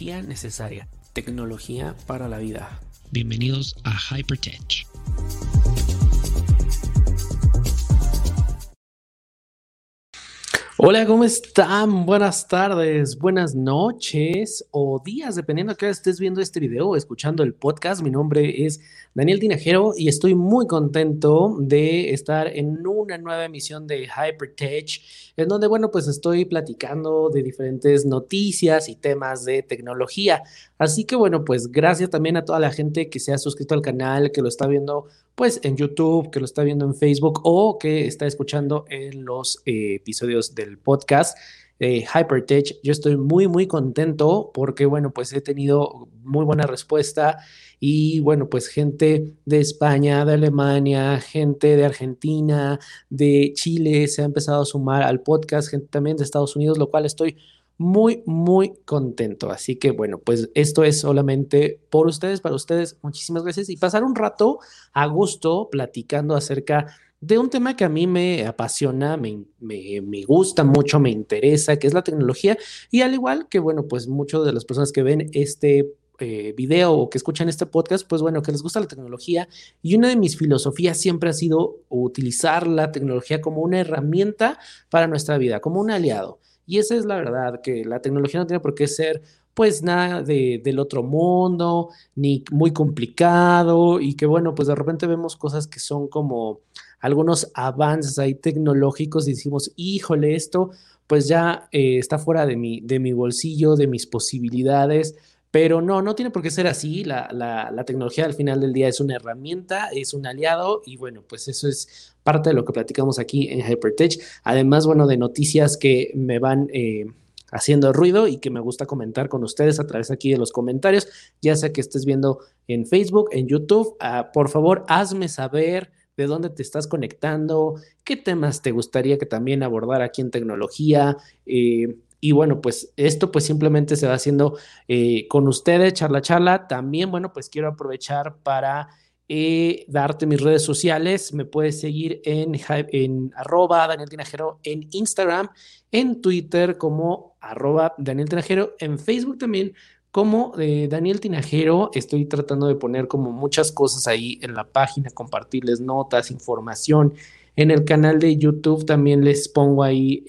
Tecnología necesaria, tecnología para la vida. Bienvenidos a Hypertech. Hola, ¿cómo están? Buenas tardes, buenas noches o días, dependiendo de que estés viendo este video o escuchando el podcast. Mi nombre es Daniel Tinajero y estoy muy contento de estar en una nueva emisión de Hypertech, en donde, bueno, pues estoy platicando de diferentes noticias y temas de tecnología. Así que, bueno, pues gracias también a toda la gente que se ha suscrito al canal, que lo está viendo pues en YouTube, que lo está viendo en Facebook o que está escuchando en los eh, episodios del podcast. Eh, Hypertech, yo estoy muy, muy contento porque, bueno, pues he tenido muy buena respuesta y, bueno, pues gente de España, de Alemania, gente de Argentina, de Chile se ha empezado a sumar al podcast, gente también de Estados Unidos, lo cual estoy muy, muy contento. Así que bueno, pues esto es solamente por ustedes, para ustedes. Muchísimas gracias y pasar un rato a gusto platicando acerca de un tema que a mí me apasiona, me, me, gusta mucho, me interesa, que es la tecnología. Y al igual que, bueno, pues muchas de las personas que ven este eh, video o que escuchan este podcast, pues bueno, que les gusta la tecnología. Y una de mis filosofías siempre ha sido utilizar la tecnología como una herramienta para nuestra vida, como un aliado. Y esa es la verdad, que la tecnología no tiene por qué ser pues nada de, del otro mundo, ni muy complicado, y que bueno, pues de repente vemos cosas que son como algunos avances ahí tecnológicos decimos, híjole, esto pues ya eh, está fuera de mi, de mi bolsillo, de mis posibilidades, pero no, no tiene por qué ser así. La, la, tecnología al final del día es una herramienta, es un aliado y bueno, pues eso es parte de lo que platicamos aquí en Hypertech. Además, bueno, de noticias que me van eh, haciendo ruido y que me gusta comentar con ustedes a través aquí de los comentarios, ya sea que estés viendo en Facebook, en YouTube. Ah, por favor, hazme saber de dónde te estás conectando, qué temas te gustaría que también abordar aquí en tecnología. Eh, y bueno, pues esto pues simplemente se va haciendo eh, con ustedes, charla, charla. También, bueno, pues quiero aprovechar para eh, darte mis redes sociales. Me puedes seguir en, en arroba Daniel Tinajero en Instagram, en Twitter como arroba Daniel Tinajero, en Facebook también como eh, Daniel Tinajero. Estoy tratando de poner como muchas cosas ahí en la página, compartirles notas, información. En el canal de YouTube también les pongo ahí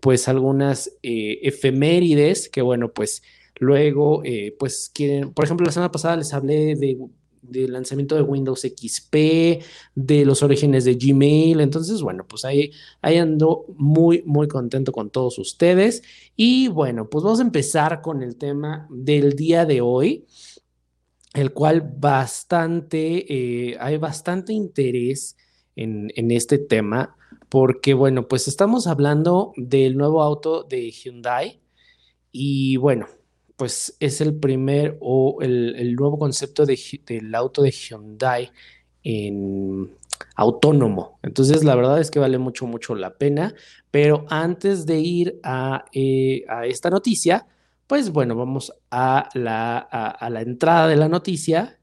pues algunas eh, efemérides que bueno, pues luego pues quieren, por ejemplo, la semana pasada les hablé de del lanzamiento de Windows XP, de los orígenes de Gmail. Entonces, bueno, pues ahí, ahí ando muy, muy contento con todos ustedes. Y bueno, pues vamos a empezar con el tema del día de hoy, el cual bastante, eh, hay bastante interés en, en este tema porque bueno, pues estamos hablando del nuevo auto de Hyundai y bueno, pues es el primer o el, nuevo concepto de, del auto de Hyundai en autónomo. Entonces, la verdad es que vale mucho, mucho la pena. Pero antes de ir a, eh, esta noticia, pues bueno, vamos a la, a la entrada de la noticia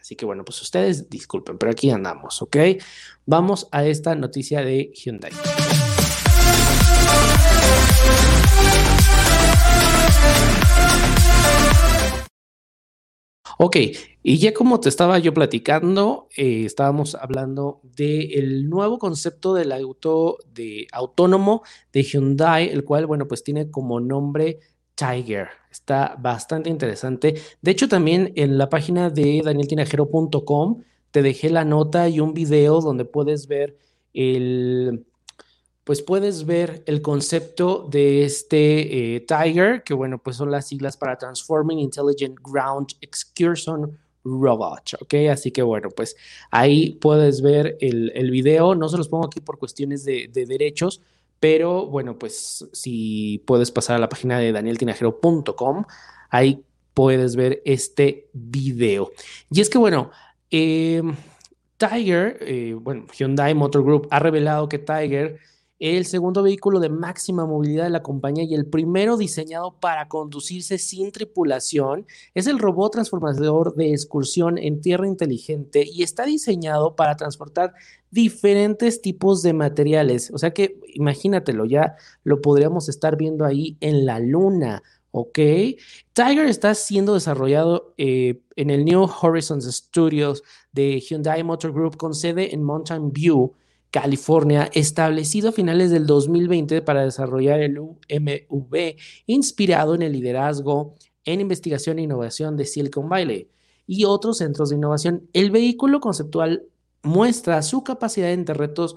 Así que bueno, pues ustedes disculpen, pero aquí andamos, ¿ok? Vamos a esta noticia de Hyundai. Ok, y ya como te estaba yo platicando, eh, estábamos hablando del nuevo concepto del auto de autónomo de Hyundai, el cual, bueno, pues tiene como nombre Tiger. Está bastante interesante. De hecho, también en la página de danieltinajero.com te dejé la nota y un video donde puedes ver el, pues puedes ver el concepto de este eh, Tiger, que bueno, pues son las siglas para Transforming Intelligent Ground Excursion Robot, ¿ok? Así que bueno, pues ahí puedes ver el, el video. No se los pongo aquí por cuestiones de, de derechos, pero bueno, pues si puedes pasar a la página de danieltinajero.com, ahí puedes ver este video. Y es que bueno, em, Tiger, eh, bueno, Hyundai Motor Group ha revelado que Tiger el segundo vehículo de máxima movilidad de la compañía y el primero diseñado para conducirse sin tripulación. Es el robot transformador de excursión en tierra inteligente y está diseñado para transportar diferentes tipos de materiales. O sea que imagínatelo, ya lo podríamos estar viendo ahí en la luna Ok. Tiger está siendo desarrollado eh, en el New Horizons Studios de Hyundai Motor Group con sede en Mountain View, California, establecido a finales del 2020 para desarrollar el UMV, inspirado en el liderazgo en investigación e innovación de Silicon Valley y otros centros de innovación. El vehículo conceptual muestra su capacidad en,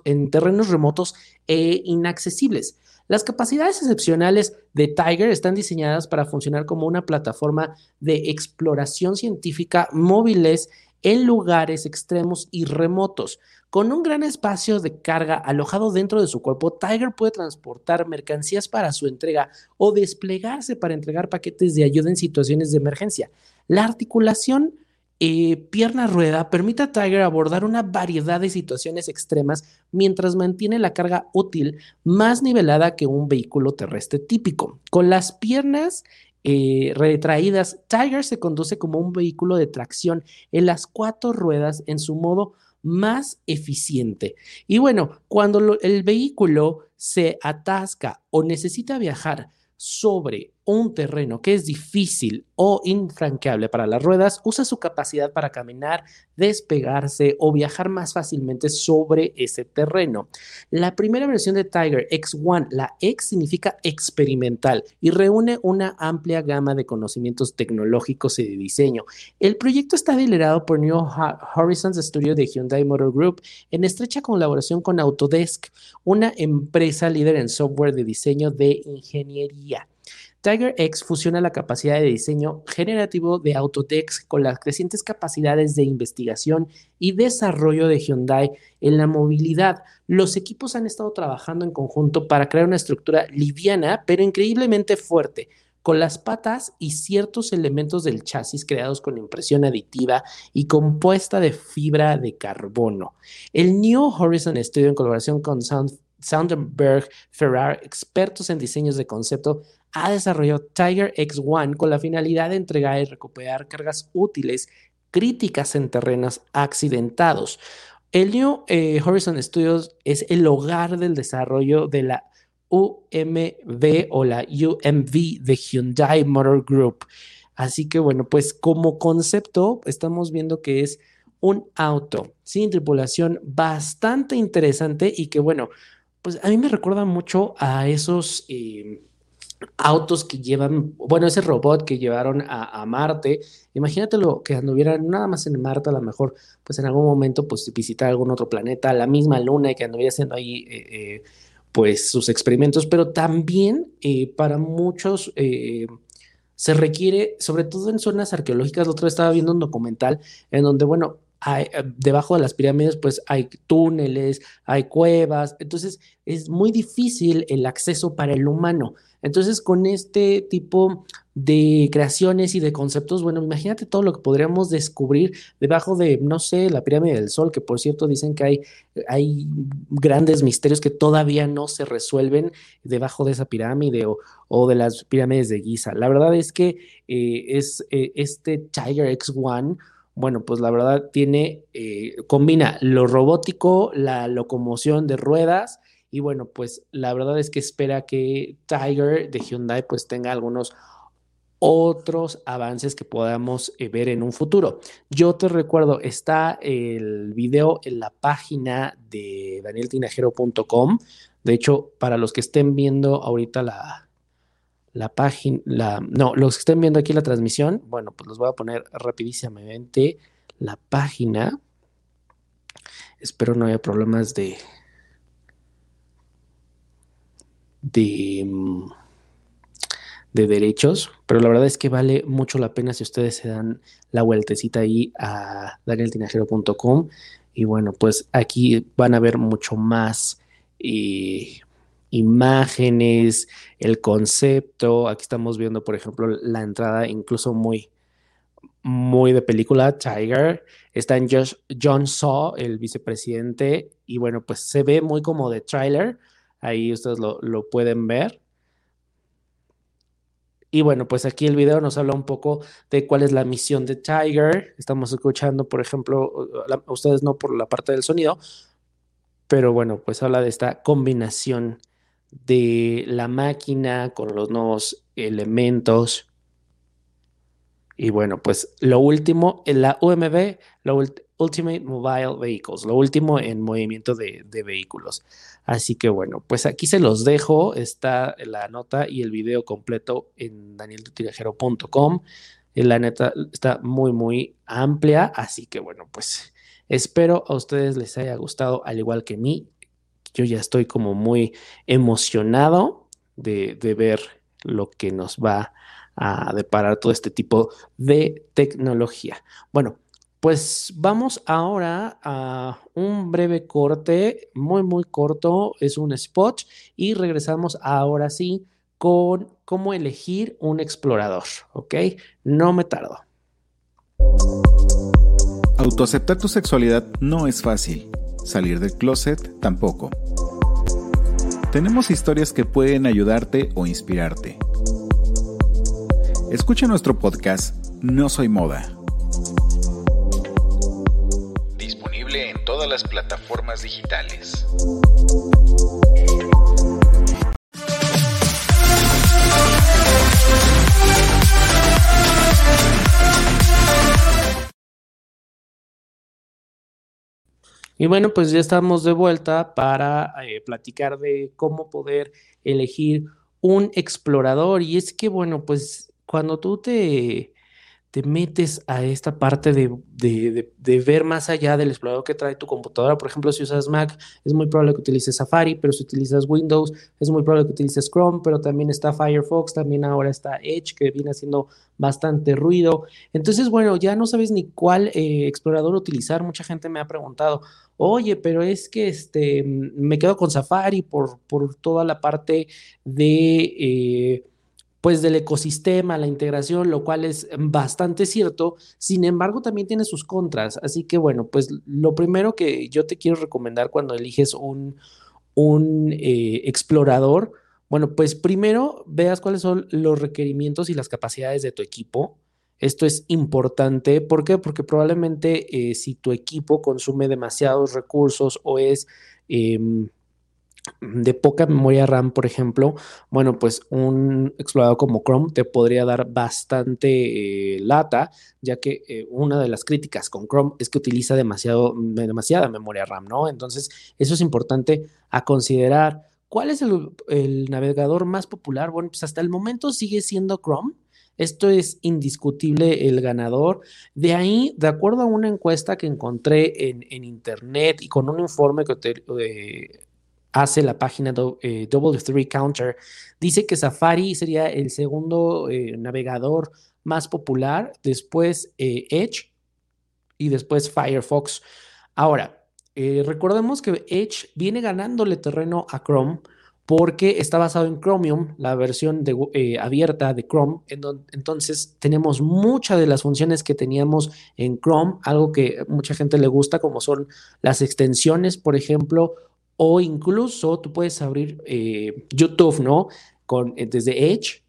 en terrenos remotos e inaccesibles las capacidades excepcionales de Tiger están diseñadas para funcionar como una plataforma de exploración científica móviles en lugares extremos y remotos. Con un gran espacio de carga alojado dentro de su cuerpo, Tiger puede transportar mercancías para su entrega o desplegarse para entregar paquetes de ayuda en situaciones de emergencia. La articulación eh, pierna rueda permite a Tiger abordar una variedad de situaciones extremas mientras mantiene la carga útil más nivelada que un vehículo terrestre típico. Con las piernas eh, retraídas, Tiger se conduce como un vehículo de tracción en las cuatro ruedas en su modo más eficiente. Y bueno, cuando el vehículo se atasca o necesita viajar sobre un terreno que es difícil o infranqueable para las ruedas, usa su capacidad para caminar, despegarse o viajar más fácilmente sobre ese terreno. La primera versión de Tiger X1, la X significa experimental y reúne una amplia gama de conocimientos tecnológicos y de diseño. El proyecto está liderado por New Horizons Studio de Hyundai Motor Group en estrecha colaboración con Autodesk, una empresa líder en software de diseño de ingeniería. Tiger X fusiona la capacidad de diseño generativo de Autodesk con las crecientes capacidades de investigación y desarrollo de Hyundai en la movilidad. Los equipos han estado trabajando en conjunto para crear una estructura liviana pero increíblemente fuerte, con las patas y ciertos elementos del chasis creados con impresión aditiva y compuesta de fibra de carbono. El New Horizon Studio en colaboración con Soundenberg Ferrar, expertos en diseños de concepto, ha desarrollado Tiger X1 con la finalidad de entregar y recuperar cargas útiles críticas en terrenos accidentados. El New eh, Horizon Studios es el hogar del desarrollo de la UMV o la UMV de Hyundai Motor Group. Así que bueno, pues como concepto estamos viendo que es un auto sin tripulación bastante interesante y que bueno, pues a mí me recuerda mucho a esos... Eh, autos que llevan, bueno, ese robot que llevaron a, Marte, imagínate lo que anduvieran nada más en Marte, a lo mejor, pues en algún momento, pues visitar algún otro planeta, la misma luna y que anduviera haciendo ahí, eh, eh, pues sus experimentos, pero también para muchos se requiere, sobre todo en zonas arqueológicas, la otra vez estaba viendo un documental en donde, bueno, debajo de las pirámides pues hay túneles, hay cuevas, entonces es muy difícil el acceso para el humano. Entonces, con este tipo de creaciones y de conceptos, bueno, imagínate todo lo que podríamos descubrir debajo de, no sé, la pirámide del Sol, que por cierto dicen que hay, hay grandes misterios que todavía no se resuelven debajo de esa pirámide o, de las pirámides de Giza. La verdad es que eh, es eh, este Tiger X1 bueno, pues la verdad tiene, eh, combina lo robótico, la locomoción de ruedas y bueno, pues la verdad es que espera que Tiger de Hyundai pues tenga algunos otros avances que podamos eh, ver en un futuro. Yo te recuerdo, está el video en la página de danieltinajero.com. De hecho, para los que estén viendo ahorita la, la página, la, no, los que estén viendo aquí la transmisión, bueno, pues los voy a poner rapidísimamente la página. Espero no haya problemas de, de, mm, de derechos, pero la verdad es que vale mucho la pena si ustedes se dan la vueltecita ahí a danieltinajero.com y bueno, pues aquí van a ver mucho más eh, imágenes, el concepto. Aquí estamos viendo, por ejemplo, la entrada incluso muy, muy de película, Tiger. Está en John Saw, el vicepresidente, y bueno, pues se ve muy como de trailer Ahí ustedes lo, pueden ver. Y bueno, pues aquí el video nos habla un poco de cuál es la misión de Tiger. Estamos escuchando, por ejemplo, ustedes no por la parte del sonido, pero bueno, pues habla de esta combinación de la máquina con los nuevos elementos. Y bueno, pues lo último, en la UMV, la Ultimate Mobile Vehicles, lo último en movimiento de, vehículos. Así que bueno, pues aquí se los dejo, está la nota y el video completo en danieltutirajero.com. La neta está muy, muy amplia, así que bueno, pues espero a ustedes les haya gustado, al igual que a mí. Yo ya estoy como muy emocionado de, de ver lo que nos va a deparar todo este tipo de tecnología. Bueno, pues vamos ahora a un breve corte, muy, muy corto, es un spot, y regresamos ahora sí con cómo elegir un explorador, ¿ok? No me tardo. Autoaceptar tu sexualidad no es fácil, salir del closet tampoco. Tenemos historias que pueden ayudarte o inspirarte. Escucha nuestro podcast No Soy Moda todas las plataformas digitales. Y bueno, pues ya estamos de vuelta para eh, platicar de cómo poder elegir un explorador. Y es que, bueno, pues cuando tú te te metes a esta parte de, ver más allá del explorador que trae tu computadora. Por ejemplo, si usas Mac, es muy probable que utilices Safari, pero si utilizas Windows, es muy probable que utilices Chrome, pero también está Firefox, también ahora está Edge, que viene haciendo bastante ruido. Entonces, bueno, ya no sabes ni cuál eh, explorador utilizar. Mucha gente me ha preguntado, oye, pero es que este, me quedo con Safari por, por toda la parte de... Eh, pues del ecosistema, la integración, lo cual es bastante cierto. Sin embargo, también tiene sus contras. Así que bueno, pues lo primero que yo te quiero recomendar cuando eliges un, un eh, explorador, bueno, pues primero veas cuáles son los requerimientos y las capacidades de tu equipo. Esto es importante. ¿Por qué? Porque probablemente eh, si tu equipo consume demasiados recursos o es... Em, de poca memoria RAM, por ejemplo, bueno, pues un explorador como Chrome te podría dar bastante eh, lata, ya que eh, una de las críticas con Chrome es que utiliza demasiado, demasiada memoria RAM, ¿no? Entonces, eso es importante a considerar. ¿Cuál es el, navegador más popular? Bueno, pues hasta el momento sigue siendo Chrome. Esto es indiscutible el ganador. De ahí, de acuerdo a una encuesta que encontré en, en internet y con un informe que te, eh, hace la página eh, Double 3 Counter, dice que Safari sería el segundo eh, navegador más popular, después eh, Edge y después Firefox. Ahora, recordemos que Edge viene ganándole terreno a Chrome porque está basado en Chromium, la versión abierta de Chrome. entonces tenemos muchas de las funciones que teníamos en Chrome, algo que mucha gente le gusta, como son las extensiones, por ejemplo, o incluso tú puedes abrir eh, YouTube, ¿no? Con, eh, desde Edge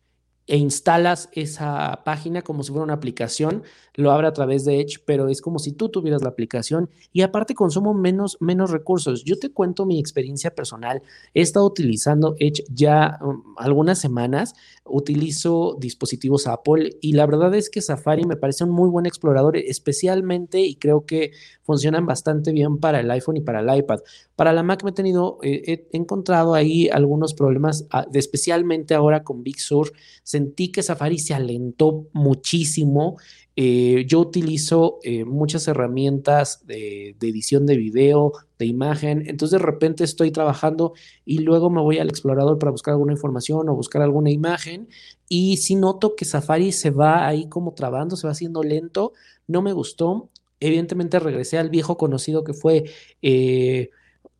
e instalas esa página como si fuera una aplicación, lo abre a través de Edge, pero es como si tú tuvieras la aplicación y aparte consumo menos, menos recursos. Yo te cuento mi experiencia personal. He estado utilizando Edge ya um, algunas semanas, utilizo dispositivos Apple y la verdad es que Safari me parece un muy buen explorador, especialmente y creo que funcionan bastante bien para el iPhone y para el iPad. Para la Mac me he tenido, eh, he encontrado ahí algunos problemas, ah, especialmente ahora con Big Sur sentí que Safari se alentó muchísimo. Eh, yo utilizo eh, muchas herramientas de, edición de video, de imagen, entonces de repente estoy trabajando y luego me voy al explorador para buscar alguna información o buscar alguna imagen y si noto que Safari se va ahí como trabando, se va haciendo lento, no me gustó. Evidentemente regresé al viejo conocido que fue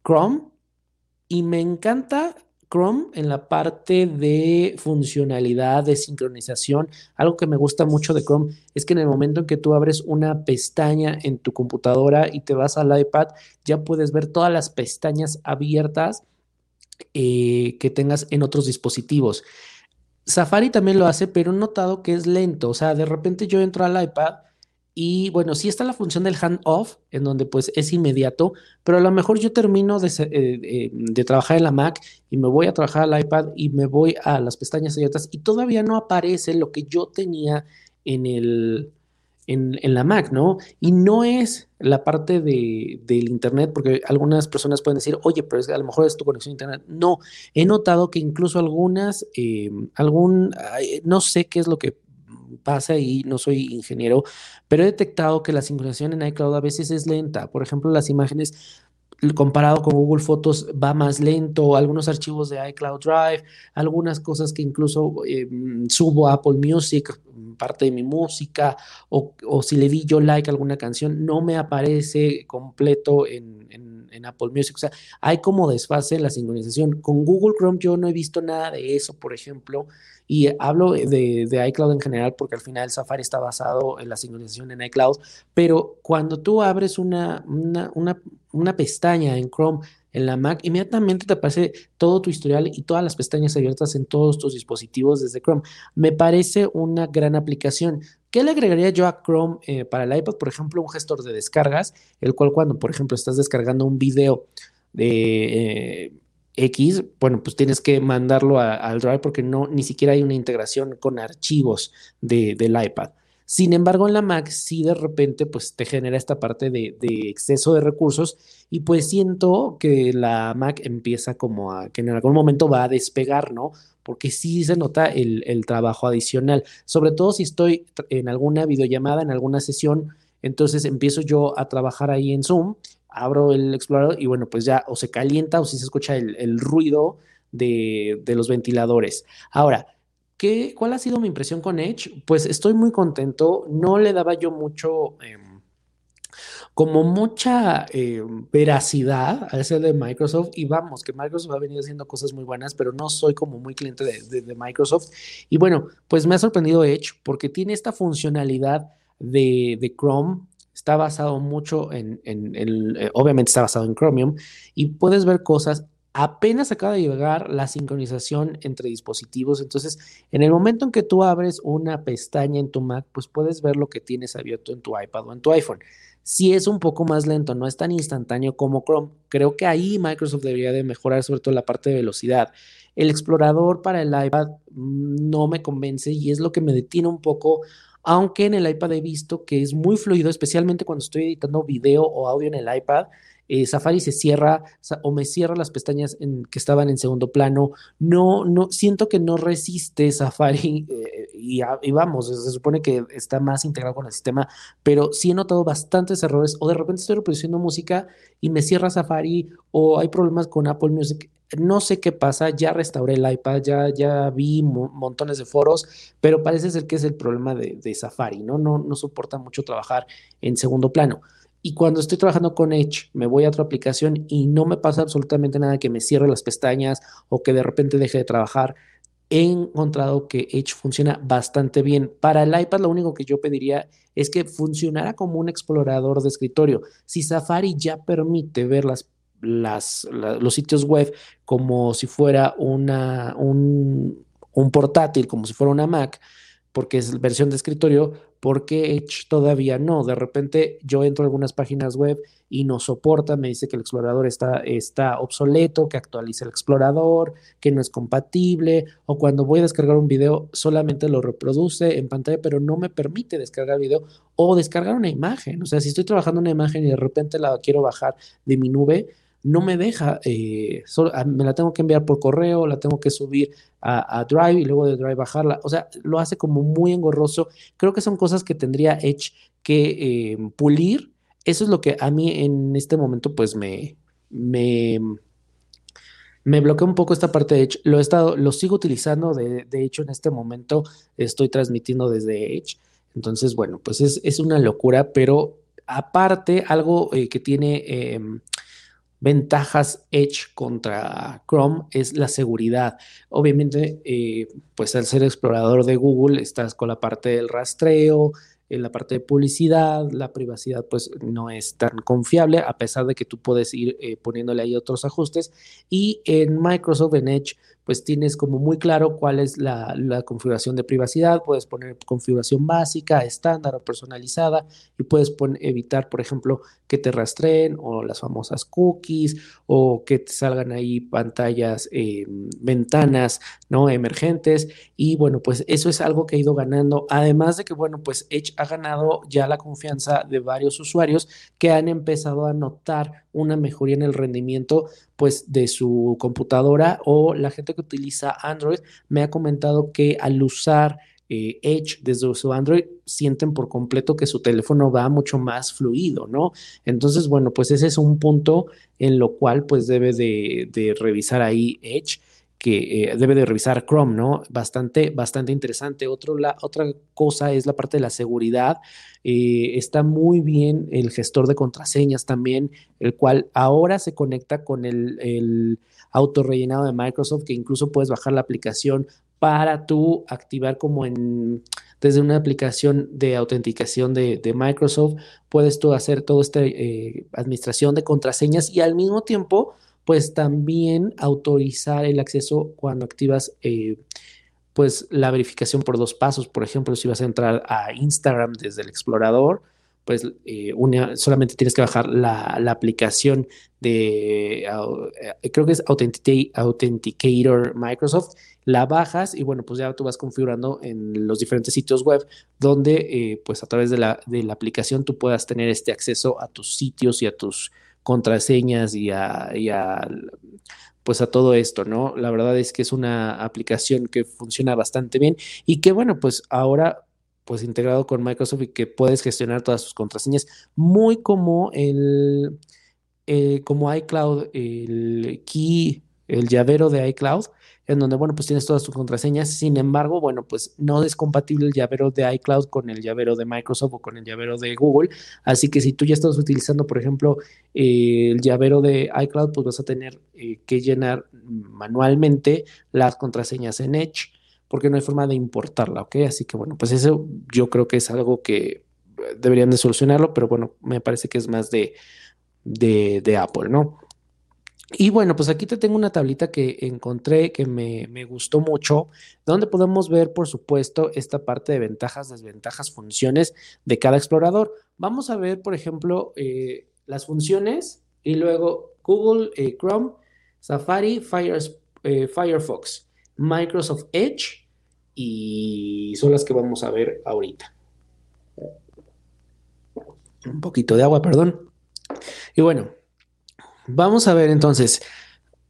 Chrome y me encanta Chrome en la parte de funcionalidad, de sincronización. Algo que me gusta mucho de Chrome es que en el momento en que tú abres una pestaña en tu computadora y te vas al iPad, ya puedes ver todas las pestañas abiertas eh, que tengas en otros dispositivos. Safari también lo hace, pero he notado que es lento. O sea, de repente yo entro al iPad Y bueno, sí está la función del hand-off, en donde pues es inmediato, pero a lo mejor yo termino de, eh, de, trabajar en la Mac y me voy a trabajar al iPad y me voy a las pestañas abiertas y todavía no aparece lo que yo tenía en el, en, la Mac, ¿no? Y no es la parte de, del Internet, porque algunas personas pueden decir, oye, pero es, a lo mejor es tu conexión a Internet. No, he notado que incluso algunas, eh, algún, no sé qué es lo que pasa ahí, no soy ingeniero, pero he detectado que la sincronización en iCloud a veces es lenta. Por ejemplo, las imágenes comparado con Google Fotos va más lento, algunos archivos de iCloud Drive, algunas cosas que incluso eh, subo a Apple Music, parte de mi música, o, si le di yo like a alguna canción, no me aparece completo en, en, Apple Music. O sea, hay como desfase en la sincronización. Con Google Chrome yo no he visto nada de eso, por ejemplo. Y hablo de, de, iCloud en general porque al final Safari está basado en la sincronización en iCloud, pero cuando tú abres una, una, una, una pestaña en Chrome en la Mac, inmediatamente te aparece todo tu historial y todas las pestañas abiertas en todos tus dispositivos desde Chrome. Me parece una gran aplicación. ¿Qué le agregaría yo a Chrome eh, para el iPad? Por ejemplo, un gestor de descargas, el cual cuando, por ejemplo, estás descargando un video de... Eh, X, bueno, pues tienes que mandarlo al Drive porque no, ni siquiera hay una integración con archivos de, del iPad. Sin embargo, en la Mac sí de repente pues te genera esta parte de, exceso de recursos y pues siento que la Mac empieza como a que en algún momento va a despegar, ¿no? Porque sí se nota el, el trabajo adicional, sobre todo si estoy en alguna videollamada, en alguna sesión, entonces empiezo yo a trabajar ahí en Zoom abro el explorador y bueno, pues ya o se calienta o si se escucha el, ruido de, los ventiladores. Ahora, ¿qué, ¿cuál ha sido mi impresión con Edge? Pues estoy muy contento, no le daba yo mucho... Em, como mucha em, veracidad a ese de Microsoft y vamos, que Microsoft ha venido haciendo cosas muy buenas, pero no soy como muy cliente de, Microsoft. Y bueno, pues me ha sorprendido Edge porque tiene esta funcionalidad de, de Chrome está basado mucho en, el, eh, obviamente está basado en Chromium y puedes ver cosas. Apenas acaba de llegar la sincronización entre dispositivos, entonces en el momento en que tú abres una pestaña en tu Mac, pues puedes ver lo que tienes abierto en tu iPad o en tu iPhone. Si es un poco más lento, no es tan instantáneo como Chrome. Creo que ahí Microsoft debería de mejorar sobre todo la parte de velocidad. El explorador para el iPad no me convence y es lo que me detiene un poco aunque en el iPad he visto que es muy fluido, especialmente cuando estoy editando video o audio en el iPad. Eh, Safari se cierra o me cierra las pestañas en, que estaban en segundo plano. No, no, siento que no resiste Safari eh, y, vamos, se supone que está más integrado con el sistema, pero sí he notado bastantes errores o de repente estoy reproduciendo música y me cierra Safari o hay problemas con Apple Music no sé qué pasa, ya restauré el iPad, ya, ya vi montones de foros, pero parece ser que es el problema de, Safari, ¿no? ¿no? No soporta mucho trabajar en segundo plano. Y cuando estoy trabajando con Edge, me voy a otra aplicación y no me pasa absolutamente nada que me cierre las pestañas o que de repente deje de trabajar. He encontrado que Edge funciona bastante bien. Para el iPad lo único que yo pediría es que funcionara como un explorador de escritorio. Si Safari ya permite ver los sitios web como si fuera un, portátil, como si fuera una Mac, porque es versión de escritorio, porque Edge todavía no. De repente yo entro a algunas páginas web y no soporta, me dice que el explorador está, obsoleto, que actualice el explorador, que no es compatible, o cuando voy a descargar un video solamente lo reproduce en pantalla, pero no me permite descargar video o descargar una imagen. O sea, si estoy trabajando una imagen y de repente la quiero bajar de mi nube, no me deja, eh, ah, me la tengo que enviar por correo, la tengo que subir a, Drive y luego de Drive bajarla. O sea, lo hace como muy engorroso. Creo que son cosas que tendría Edge que eh, pulir. Eso es lo que a mí en este momento pues me, me, me bloquea un poco esta parte de Edge. Lo he estado, lo sigo utilizando, de, hecho en este momento estoy transmitiendo desde Edge. Entonces, bueno, pues es, es una locura, pero aparte, algo eh, que tiene em, ventajas Edge contra Chrome es la seguridad. Obviamente, eh, pues al ser explorador de Google, estás con la parte del rastreo, en la parte de publicidad, la privacidad pues no es tan confiable, a pesar de que tú puedes ir eh, poniéndole ahí otros ajustes. Y en Microsoft, en Edge, pues tienes como muy claro cuál es la, configuración de privacidad, puedes poner configuración básica, estándar o personalizada y puedes evitar, por ejemplo, que te rastreen o las famosas cookies o que te salgan ahí pantallas, eh, ventanas, ¿no? Emergentes y bueno, pues eso es algo que ha ido ganando, además de que, bueno, pues Edge ha ganado ya la confianza de varios usuarios que han empezado a notar una mejoría en el rendimiento pues de su computadora o la gente que utiliza Android me ha comentado que al usar eh, Edge desde su Android sienten por completo que su teléfono va mucho más fluido, ¿no? Entonces, bueno, pues ese es un punto en lo cual pues debe de, revisar ahí Edge que eh, debe de revisar Chrome, ¿no? Bastante, bastante interesante. Otro, la, otra cosa es la parte de la seguridad. Eh, está muy bien el gestor de contraseñas también, el cual ahora se conecta con el, el auto rellenado de Microsoft, que incluso puedes bajar la aplicación para tú activar como en desde una aplicación de autenticación de, Microsoft, puedes tú hacer toda esta eh, administración de contraseñas y al mismo tiempo, pues también autorizar el acceso cuando activas eh, pues la verificación por dos pasos. Por ejemplo, si vas a entrar a Instagram desde el explorador, pues eh, solamente tienes que bajar la, aplicación de, creo que es Authenticator Microsoft la bajas y bueno, pues ya tú vas configurando en los diferentes sitios web donde eh, pues a través la, de la, aplicación tú puedas tener este acceso a tus sitios y a tus contraseñas y a, pues a todo esto, ¿no? La verdad es que es una aplicación que funciona bastante bien y que bueno, pues ahora pues integrado con Microsoft y que puedes gestionar todas tus contraseñas muy como el eh, como iCloud, el key, el llavero de iCloud, en donde, bueno, pues tienes todas tus contraseñas. Sin embargo, bueno, pues no es compatible el llavero de iCloud con el llavero de Microsoft o con el llavero de Google. Así que si tú ya estás utilizando, por ejemplo, eh, el llavero de iCloud, pues vas a tener eh, que llenar manualmente las contraseñas en Edge porque no hay forma de importarla, ¿ok? Así que, bueno, pues eso yo creo que es algo que deberían de solucionarlo, pero bueno, me parece que es más de, de, de Apple, ¿no? Y bueno, pues aquí te tengo una tablita que encontré que me, gustó mucho, donde podemos ver, por supuesto, esta parte de ventajas, desventajas, funciones de cada explorador. Vamos a ver, por ejemplo, eh, las funciones y luego Google eh, Chrome, Safari, eh, Firefox, Microsoft Edge y son las que vamos a ver ahorita. Un poquito de agua, perdón. Y bueno, Vamos a ver entonces,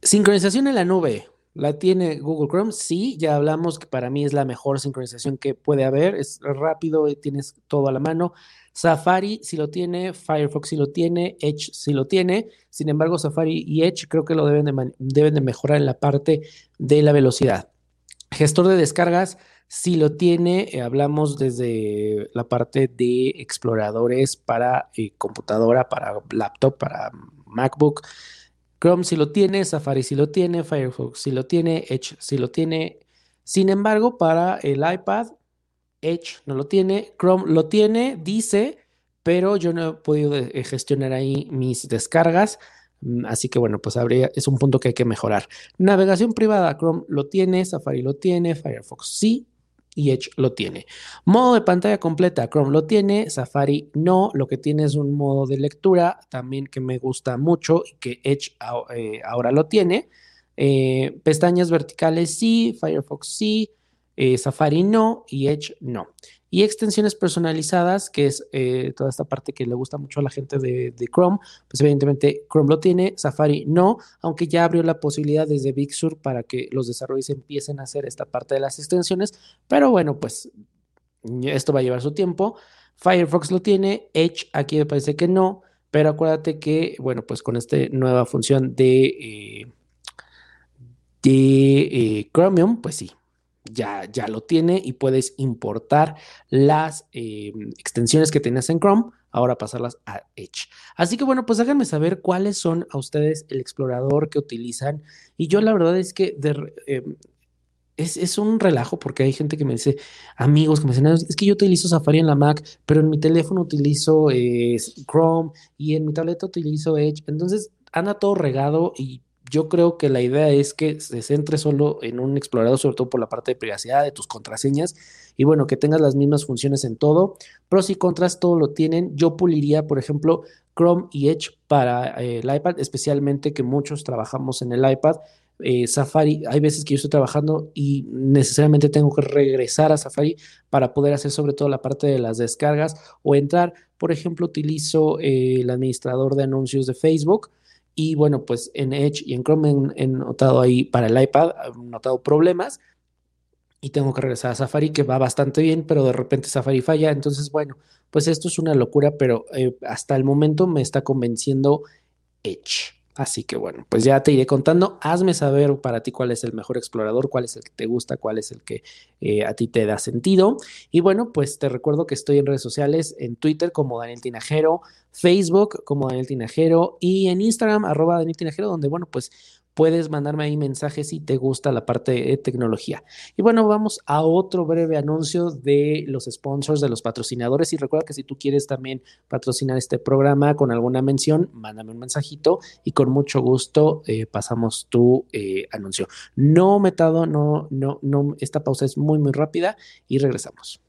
sincronización en la nube. ¿La tiene Google Chrome? Sí, ya hablamos que para mí es la mejor sincronización que puede haber. Es rápido, y tienes todo a la mano. Safari si lo tiene, Firefox si lo tiene, Edge si lo tiene. Sin embargo, Safari y Edge creo que lo deben de, deben de mejorar en la parte de la velocidad. Gestor de descargas si lo tiene. Eh, hablamos desde la parte de exploradores para eh, computadora, para laptop, para MacBook. Chrome si lo tiene, Safari si lo tiene, Firefox si lo tiene, Edge si lo tiene. Sin embargo, para el iPad, Edge no lo tiene, Chrome lo tiene, dice, pero yo no he podido eh, gestionar ahí mis descargas. Mm, así que bueno, pues es un punto que hay que mejorar. Navegación privada, Chrome lo tiene, Safari lo tiene, Firefox sí, y Edge lo tiene. Modo de pantalla completa, Chrome lo tiene, Safari no, lo que tiene es un modo de lectura también que me gusta mucho y que Edge eh, ahora lo tiene. Eh, pestañas verticales sí, Firefox sí, eh, Safari no y Edge no y extensiones personalizadas, que es eh, toda esta parte que le gusta mucho a la gente de, Chrome, pues evidentemente Chrome lo tiene, Safari no, aunque ya abrió la posibilidad desde Big Sur para que los desarrolladores empiecen a hacer esta parte de las extensiones, pero bueno, pues esto va a llevar su tiempo. Firefox lo tiene, Edge aquí me parece que no, pero acuérdate que, bueno, pues con esta nueva función de, eh, de eh, Chromium, pues sí, ya, ya lo tiene y puedes importar las eh, extensiones que tenías en Chrome, ahora pasarlas a Edge. Así que bueno, pues háganme saber cuáles son a ustedes el explorador que utilizan. Y yo la verdad es que eh, es, un relajo porque hay gente que me dice, amigos que me dicen, es que yo utilizo Safari en la Mac, pero en mi teléfono utilizo eh, Chrome y en mi tableta utilizo Edge. Entonces anda todo regado y yo creo que la idea es que se centre solo en un explorador, sobre todo por la parte de privacidad de tus contraseñas y bueno, que tengas las mismas funciones en todo. Pros y contras, todo lo tienen. Yo puliría, por ejemplo, Chrome y Edge para eh, el iPad, especialmente que muchos trabajamos en el iPad. Eh, Safari, hay veces que yo estoy trabajando y necesariamente tengo que regresar a Safari para poder hacer sobre todo la parte de las descargas o entrar. Por ejemplo, utilizo eh, el administrador de anuncios de Facebook y bueno, pues en Edge y en Chrome he, notado ahí para el iPad, he notado problemas y tengo que regresar a Safari, que va bastante bien, pero de repente Safari falla. Entonces, bueno, pues esto es una locura, pero eh, hasta el momento me está convenciendo Edge. Así que bueno, pues ya te iré contando. Hazme saber para ti cuál es el mejor explorador, cuál es el que te gusta, cuál es el que eh, a ti te da sentido. Y bueno, pues te recuerdo que estoy en redes sociales, en Twitter como Daniel Tinajero, Facebook como Daniel Tinajero y en Instagram arroba Daniel Tinajero, donde bueno, pues puedes mandarme ahí mensajes si te gusta la parte de tecnología. Y bueno, vamos a otro breve anuncio de los sponsors, de los patrocinadores. Y recuerda que si tú quieres también patrocinar este programa con alguna mención, mándame un mensajito y con mucho gusto eh, pasamos tu eh, anuncio. No metado, no, no, no, esta pausa es muy, muy rápida y regresamos.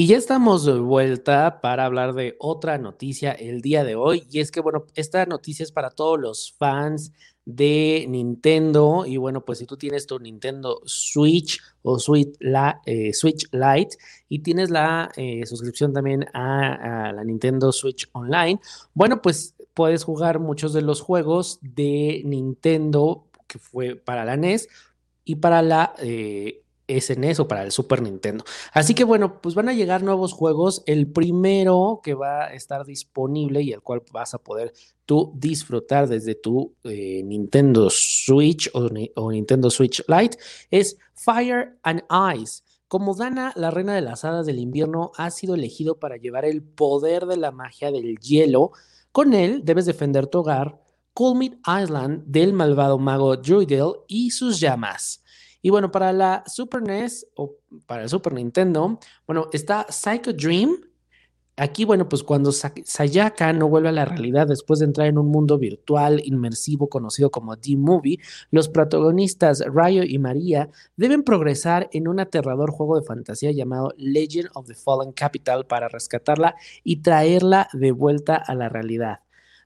Y ya estamos de vuelta para hablar de otra noticia el día de hoy. Y es que, bueno, esta noticia es para todos los fans de Nintendo. Y bueno, pues si tú tienes tu Nintendo Switch o Switch, la, eh, Switch Lite y tienes la eh, suscripción también a, la Nintendo Switch Online, bueno, pues puedes jugar muchos de los juegos de Nintendo que fue para la NES y para la eh, SNES o para el Super Nintendo. Así que bueno, pues van a llegar nuevos juegos. El primero que va a estar disponible y el cual vas a poder tú disfrutar desde tu eh, Nintendo Switch o, Nintendo Switch Lite es Fire and Ice. Como Dana, la reina de las hadas del invierno, ha sido elegido para llevar el poder de la magia del hielo. Con él debes defender tu hogar, Coolmit Island del malvado mago Druidel y sus llamas. Y bueno, para la Super NES o para el Super Nintendo, bueno, está Psycho Dream. Aquí, bueno, pues cuando Sayaka no vuelve a la realidad después de entrar en un mundo virtual inmersivo conocido como D-Movie, los protagonistas Ryo y María deben progresar en un aterrador juego de fantasía llamado Legend of the Fallen Capital para rescatarla y traerla de vuelta a la realidad.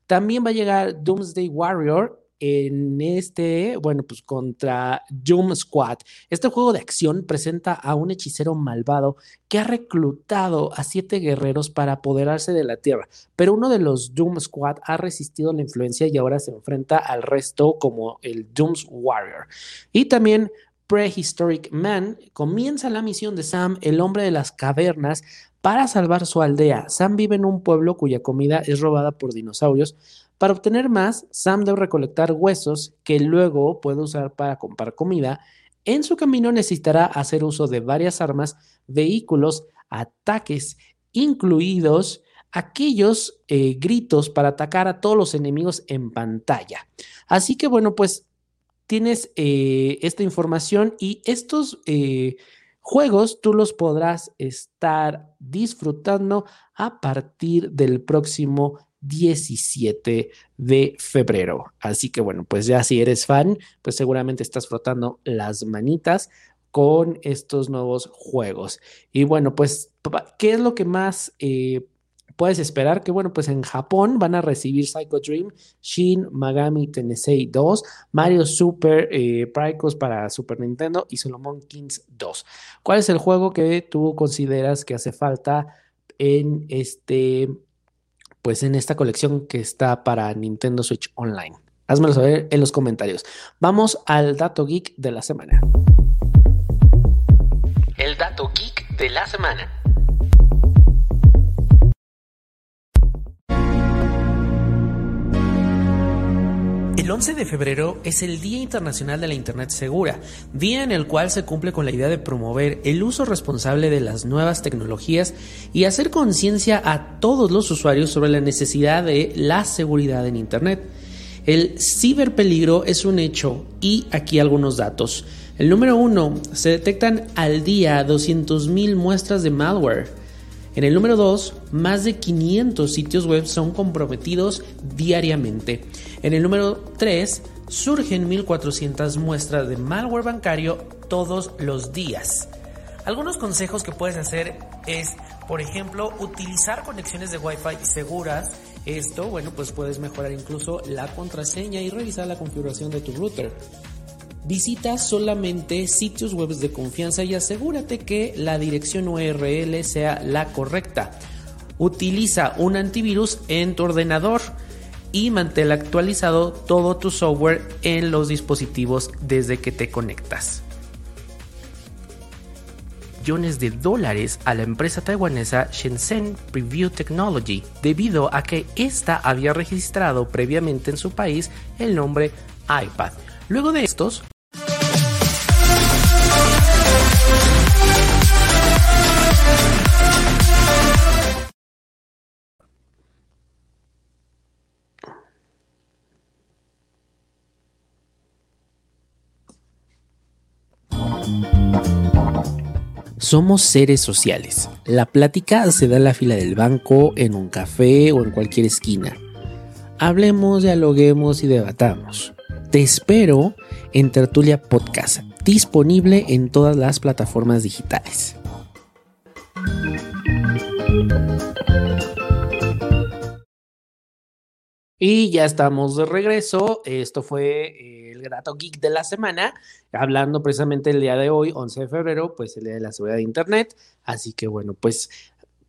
También va a llegar Doomsday Warrior, en este, bueno, pues contra Doom Squad. Este juego de acción presenta a un hechicero malvado que ha reclutado a siete guerreros para apoderarse de la Tierra, pero uno de los Doom Squad ha resistido la influencia y ahora se enfrenta al resto como el Doom's Warrior. Y también Prehistoric Man comienza la misión de Sam, el hombre de las cavernas, para salvar su aldea. Sam vive en un pueblo cuya comida es robada por dinosaurios, para obtener más, Sam debe recolectar huesos que luego puede usar para comprar comida. En su camino necesitará hacer uso de varias armas, vehículos, ataques, incluidos aquellos eh, gritos para atacar a todos los enemigos en pantalla. Así que bueno, pues tienes eh, esta información y estos eh, juegos tú los podrás estar disfrutando a partir del próximo 17 de febrero. Así que bueno, pues ya si eres fan, pues seguramente estás frotando las manitas con estos nuevos juegos. Y bueno, pues, ¿qué es lo que más eh, puedes esperar? Que bueno, pues en Japón van a recibir Psycho Dream, Shin Magami Tensei 2, Mario Super eh, para Super Nintendo y Solomon Kings 2. ¿Cuál es el juego que tú consideras que hace falta en este, pues en esta colección que está para Nintendo Switch Online? Házmelo saber en los comentarios. Vamos al dato geek de la semana. El dato geek de la semana. El 11 de febrero es el Día Internacional de la Internet Segura, día en el cual se cumple con la idea de promover el uso responsable de las nuevas tecnologías y hacer conciencia a todos los usuarios sobre la necesidad de la seguridad en Internet. El ciberpeligro es un hecho y aquí algunos datos. El número uno, se detectan al día 200.000 muestras de malware. En el número 2, más de 500 sitios web son comprometidos diariamente. En el número 3, surgen 1.400 muestras de malware bancario todos los días. Algunos consejos que puedes hacer es, por ejemplo, utilizar conexiones de Wi-Fi seguras esto, bueno, pues puedes mejorar incluso la contraseña y revisar la configuración de tu router. Visita solamente sitios web de confianza y asegúrate que la dirección URL sea la correcta. Utiliza un antivirus en tu ordenador y mantén actualizado todo tu software en los dispositivos desde que te conectas millones de dólares a la empresa taiwanesa Shenzhen Preview Technology, debido a que ésta había registrado previamente en su país el nombre iPad. Luego de estos, Somos seres sociales. La plática se da en la fila del banco, en un café o en cualquier esquina. Hablemos, dialoguemos y debatamos. Te espero en Tertulia Podcast, disponible en todas las plataformas digitales. Y ya estamos de regreso. Esto fue eh, el Grato Geek de la semana, hablando precisamente el día de hoy, 11 de febrero, pues el día de la seguridad de Internet. Así que bueno, pues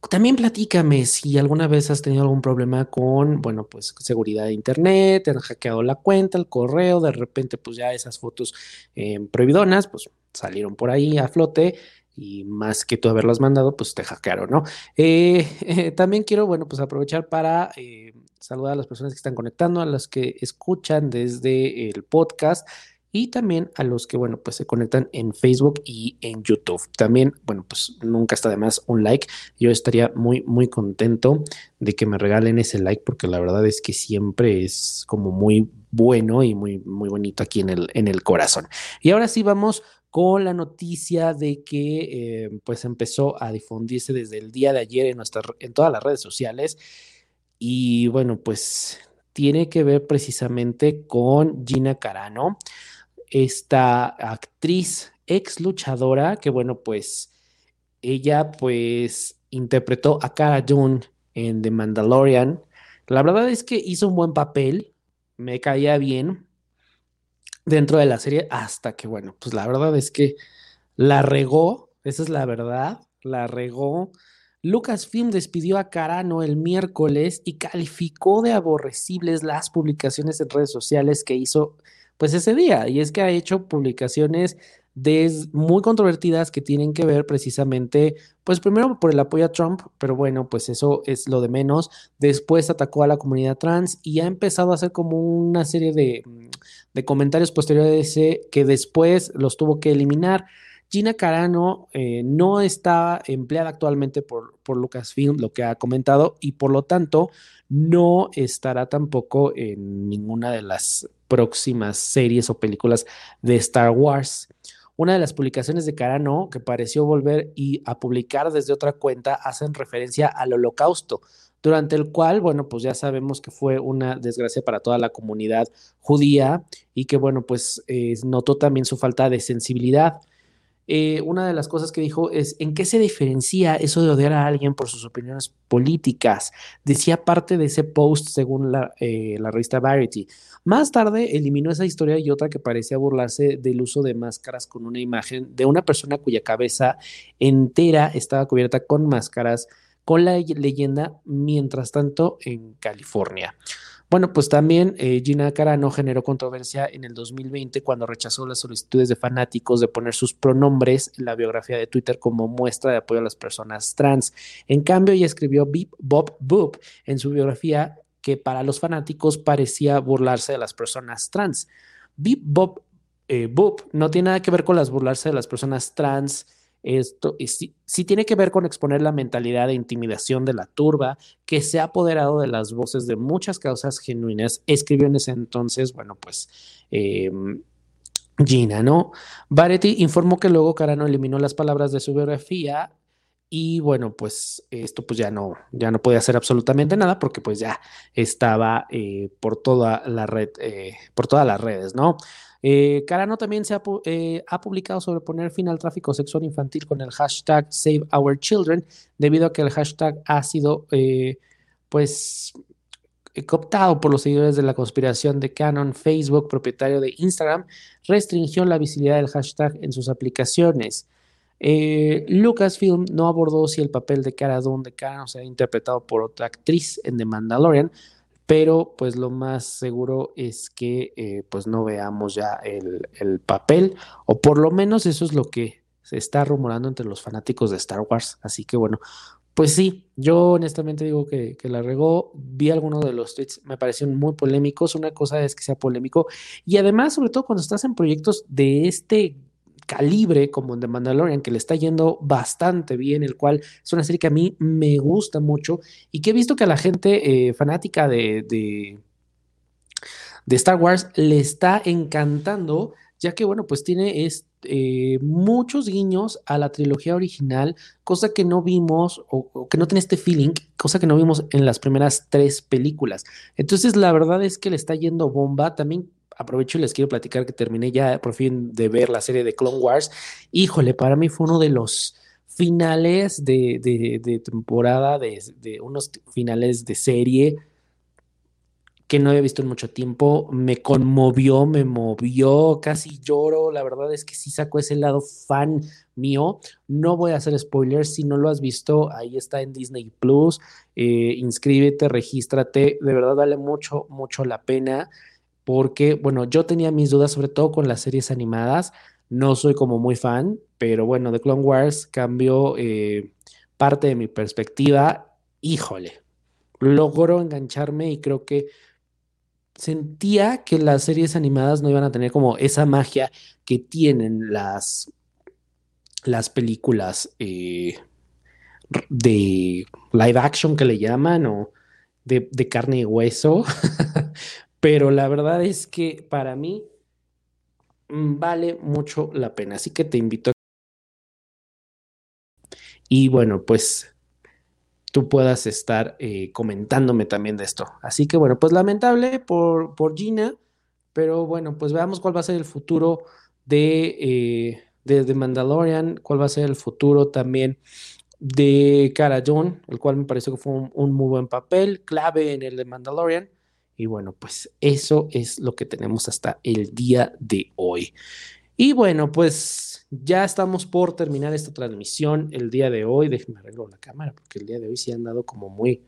también platícame si alguna vez has tenido algún problema con, bueno, pues seguridad de Internet, te han hackeado la cuenta, el correo, de repente pues ya esas fotos eh, prohibidonas, pues salieron por ahí a flote y más que tú haberlas mandado, pues te hackearon, ¿no? Eh, también quiero, bueno, pues aprovechar para saludar a las personas que están conectando, a las que escuchan desde el podcast y también a los que, bueno, pues se conectan en Facebook y en YouTube. También, bueno, pues nunca está de más un like. Yo estaría muy, muy contento de que me regalen ese like porque la verdad es que siempre es como muy bueno y muy, muy bonito aquí en el, en el corazón. Y ahora sí vamos con la noticia de que eh, pues empezó a difundirse desde el día de ayer en, nuestra, en todas las redes sociales y bueno, pues tiene que ver precisamente con Gina Carano, esta actriz ex luchadora que bueno, pues ella pues interpretó a Cara Dune en The Mandalorian. La verdad es que hizo un buen papel, me caía bien dentro de la serie hasta que bueno, pues la verdad es que la regó, esa es la verdad, la regó Lucasfilm despidió a Carano el miércoles y calificó de aborrecibles las publicaciones en redes sociales que hizo pues ese día. Y es que ha hecho publicaciones muy controvertidas que tienen que ver precisamente, pues primero por el apoyo a Trump, pero bueno, pues eso es lo de menos. Después atacó a la comunidad trans y ha empezado a hacer como una serie de, de comentarios posteriores que después los tuvo que eliminar. Gina Carano eh, no está empleada actualmente por, por Lucasfilm, lo que ha comentado, y por lo tanto no estará tampoco en ninguna de las próximas series o películas de Star Wars. Una de las publicaciones de Carano que pareció volver y a publicar desde otra cuenta hacen referencia al holocausto, durante el cual, bueno, pues ya sabemos que fue una desgracia para toda la comunidad judía y que, bueno, pues eh, notó también su falta de sensibilidad eh, una de las cosas que dijo es, ¿en qué se diferencia eso de odiar a alguien por sus opiniones políticas? Decía parte de ese post según la, eh, la revista Variety. Más tarde eliminó esa historia y otra que parecía burlarse del uso de máscaras con una imagen de una persona cuya cabeza entera estaba cubierta con máscaras con la leyenda Mientras tanto en California. Bueno, pues también eh, Gina Carano generó controversia en el 2020 cuando rechazó las solicitudes de fanáticos de poner sus pronombres en la biografía de Twitter como muestra de apoyo a las personas trans. En cambio, ella escribió Beep Bob Boop en su biografía que para los fanáticos parecía burlarse de las personas trans. Beep Bob eh, Boop no tiene nada que ver con las burlarse de las personas trans esto sí, tiene que ver con exponer la mentalidad de intimidación de la turba que se ha apoderado de las voces de muchas causas genuinas. Escribió en ese entonces, bueno, pues em, Gina, ¿no? Variety informó que luego Carano eliminó las palabras de su biografía y bueno, pues esto pues ya no, ya no podía hacer absolutamente nada porque pues ya estaba eh, por toda la red, eh, por todas las redes, ¿no? Eh, Carano también se eh, ha, publicado sobre poner fin al tráfico sexual infantil con el hashtag Save Our Children, debido a que el hashtag ha sido, pues, cooptado por los seguidores de la conspiración de Canon. Facebook, propietario de Instagram, restringió la visibilidad del hashtag en sus aplicaciones. Lucasfilm no abordó si el papel de Cara Dune de Canon se ha interpretado por otra actriz en The Mandalorian, pero pues lo más seguro es que eh, pues no veamos ya el, papel, o por lo menos eso es lo que se está rumorando entre los fanáticos de Star Wars, así que bueno, pues sí, yo honestamente digo que, que la regó, vi algunos de los tweets, me parecieron muy polémicos, una cosa es que sea polémico, y además, sobre todo cuando estás en proyectos de este calibre como en The Mandalorian, que le está yendo bastante bien, el cual es una serie que a mí me gusta mucho y que he visto que a la gente eh, fanática de, de, Star Wars le está encantando, ya que, bueno, pues tiene eh, muchos guiños a la trilogía original, cosa que no vimos o, que no tiene este feeling, cosa que no vimos en las primeras tres películas. Entonces, la verdad es que le está yendo bomba. También aprovecho y les quiero platicar que terminé ya por fin de ver la serie de Clone Wars. Híjole, para mí fue uno de los finales de, temporada, de, unos finales de serie que no había visto en mucho tiempo. Me conmovió, me movió, casi lloro. La verdad es que sí sacó ese lado fan mío. No voy a hacer spoilers. Si no lo has visto, ahí está en Disney Plus. Eh, inscríbete, regístrate. De verdad vale mucho, mucho la pena porque, bueno, yo tenía mis dudas sobre todo con las series animadas, no soy como muy fan, pero bueno, The Clone Wars cambió eh, parte de mi perspectiva, híjole, logró engancharme y creo que sentía que las series animadas no iban a tener como esa magia que tienen las, las películas eh, de live action que le llaman o de, de carne y hueso, pero la verdad es que para mí mm, vale mucho la pena. Así que te invito a... Y bueno, pues tú puedas estar eh, comentándome también de esto. Así que bueno, pues lamentable por, por Gina, pero bueno, pues veamos cuál va a ser el futuro de, eh, de, Mandalorian, cuál va a ser el futuro también de Cara John, el cual me pareció que fue un, un muy buen papel, clave en el de Mandalorian. Y bueno, pues eso es lo que tenemos hasta el día de hoy. Y bueno, pues ya estamos por terminar esta transmisión el día de hoy. Déjenme arreglar la cámara porque el día de hoy sí ha andado como muy,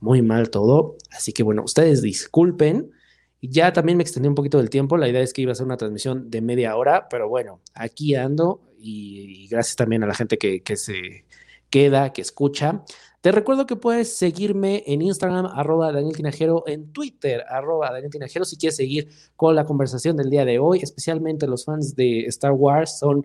muy mal todo. Así que bueno, ustedes disculpen. Ya también me extendí un poquito del tiempo. La idea es que iba a ser una transmisión de media hora, pero bueno, aquí ando y, gracias también a la gente que se queda, que escucha. Te recuerdo que puedes seguirme en Instagram, arroba Daniel Tinajero, en Twitter, arroba Daniel Tinajero, si quieres seguir con la conversación del día de hoy, especialmente los fans de Star Wars, son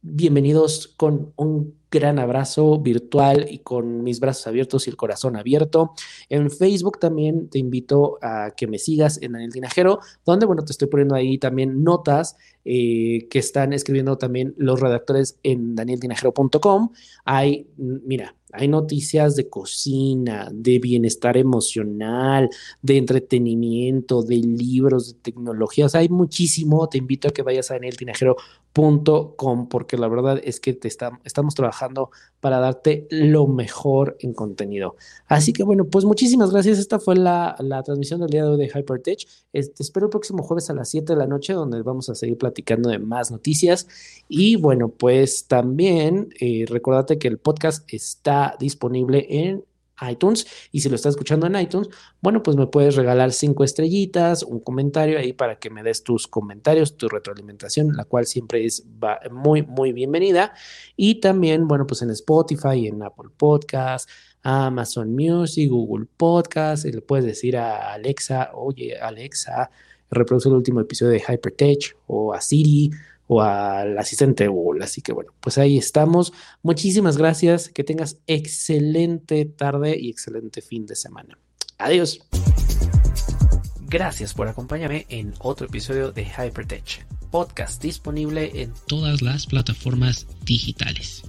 bienvenidos con un gran abrazo virtual y con mis brazos abiertos y el corazón abierto. En Facebook también te invito a que me sigas en Daniel Tinajero, donde, bueno, te estoy poniendo ahí también notas eh, que están escribiendo también los redactores en danieltinajero.com. Hay, mira, hay noticias de cocina, de bienestar emocional, de entretenimiento, de libros, de tecnología. O sea, hay muchísimo. Te invito a que vayas a danieltinajero.com porque la verdad es que te estamos trabajando para darte lo mejor en contenido. Así que bueno, pues muchísimas gracias. Esta fue la, transmisión del día de hoy de Hypertech. Este, espero el próximo jueves a las 7 de la noche, donde vamos a seguir platicando de más noticias. Y bueno, pues también eh, que el podcast está disponible en iTunes. Y si lo estás escuchando en iTunes, bueno, pues me puedes regalar cinco estrellitas, un comentario ahí para que me des tus comentarios, tu retroalimentación, la cual siempre es muy, muy bienvenida. Y también, bueno, pues en Spotify, en Apple Podcast, Amazon Music, Google Podcast, le puedes decir a Alexa, oye, Alexa, reproduce el último episodio de Hypertech o a Siri o al asistente Google. Así que bueno, pues ahí estamos. Muchísimas gracias. Que tengas excelente tarde y excelente fin de semana. Adiós. Gracias por acompañarme en otro episodio de Hypertech, podcast disponible en todas las plataformas digitales.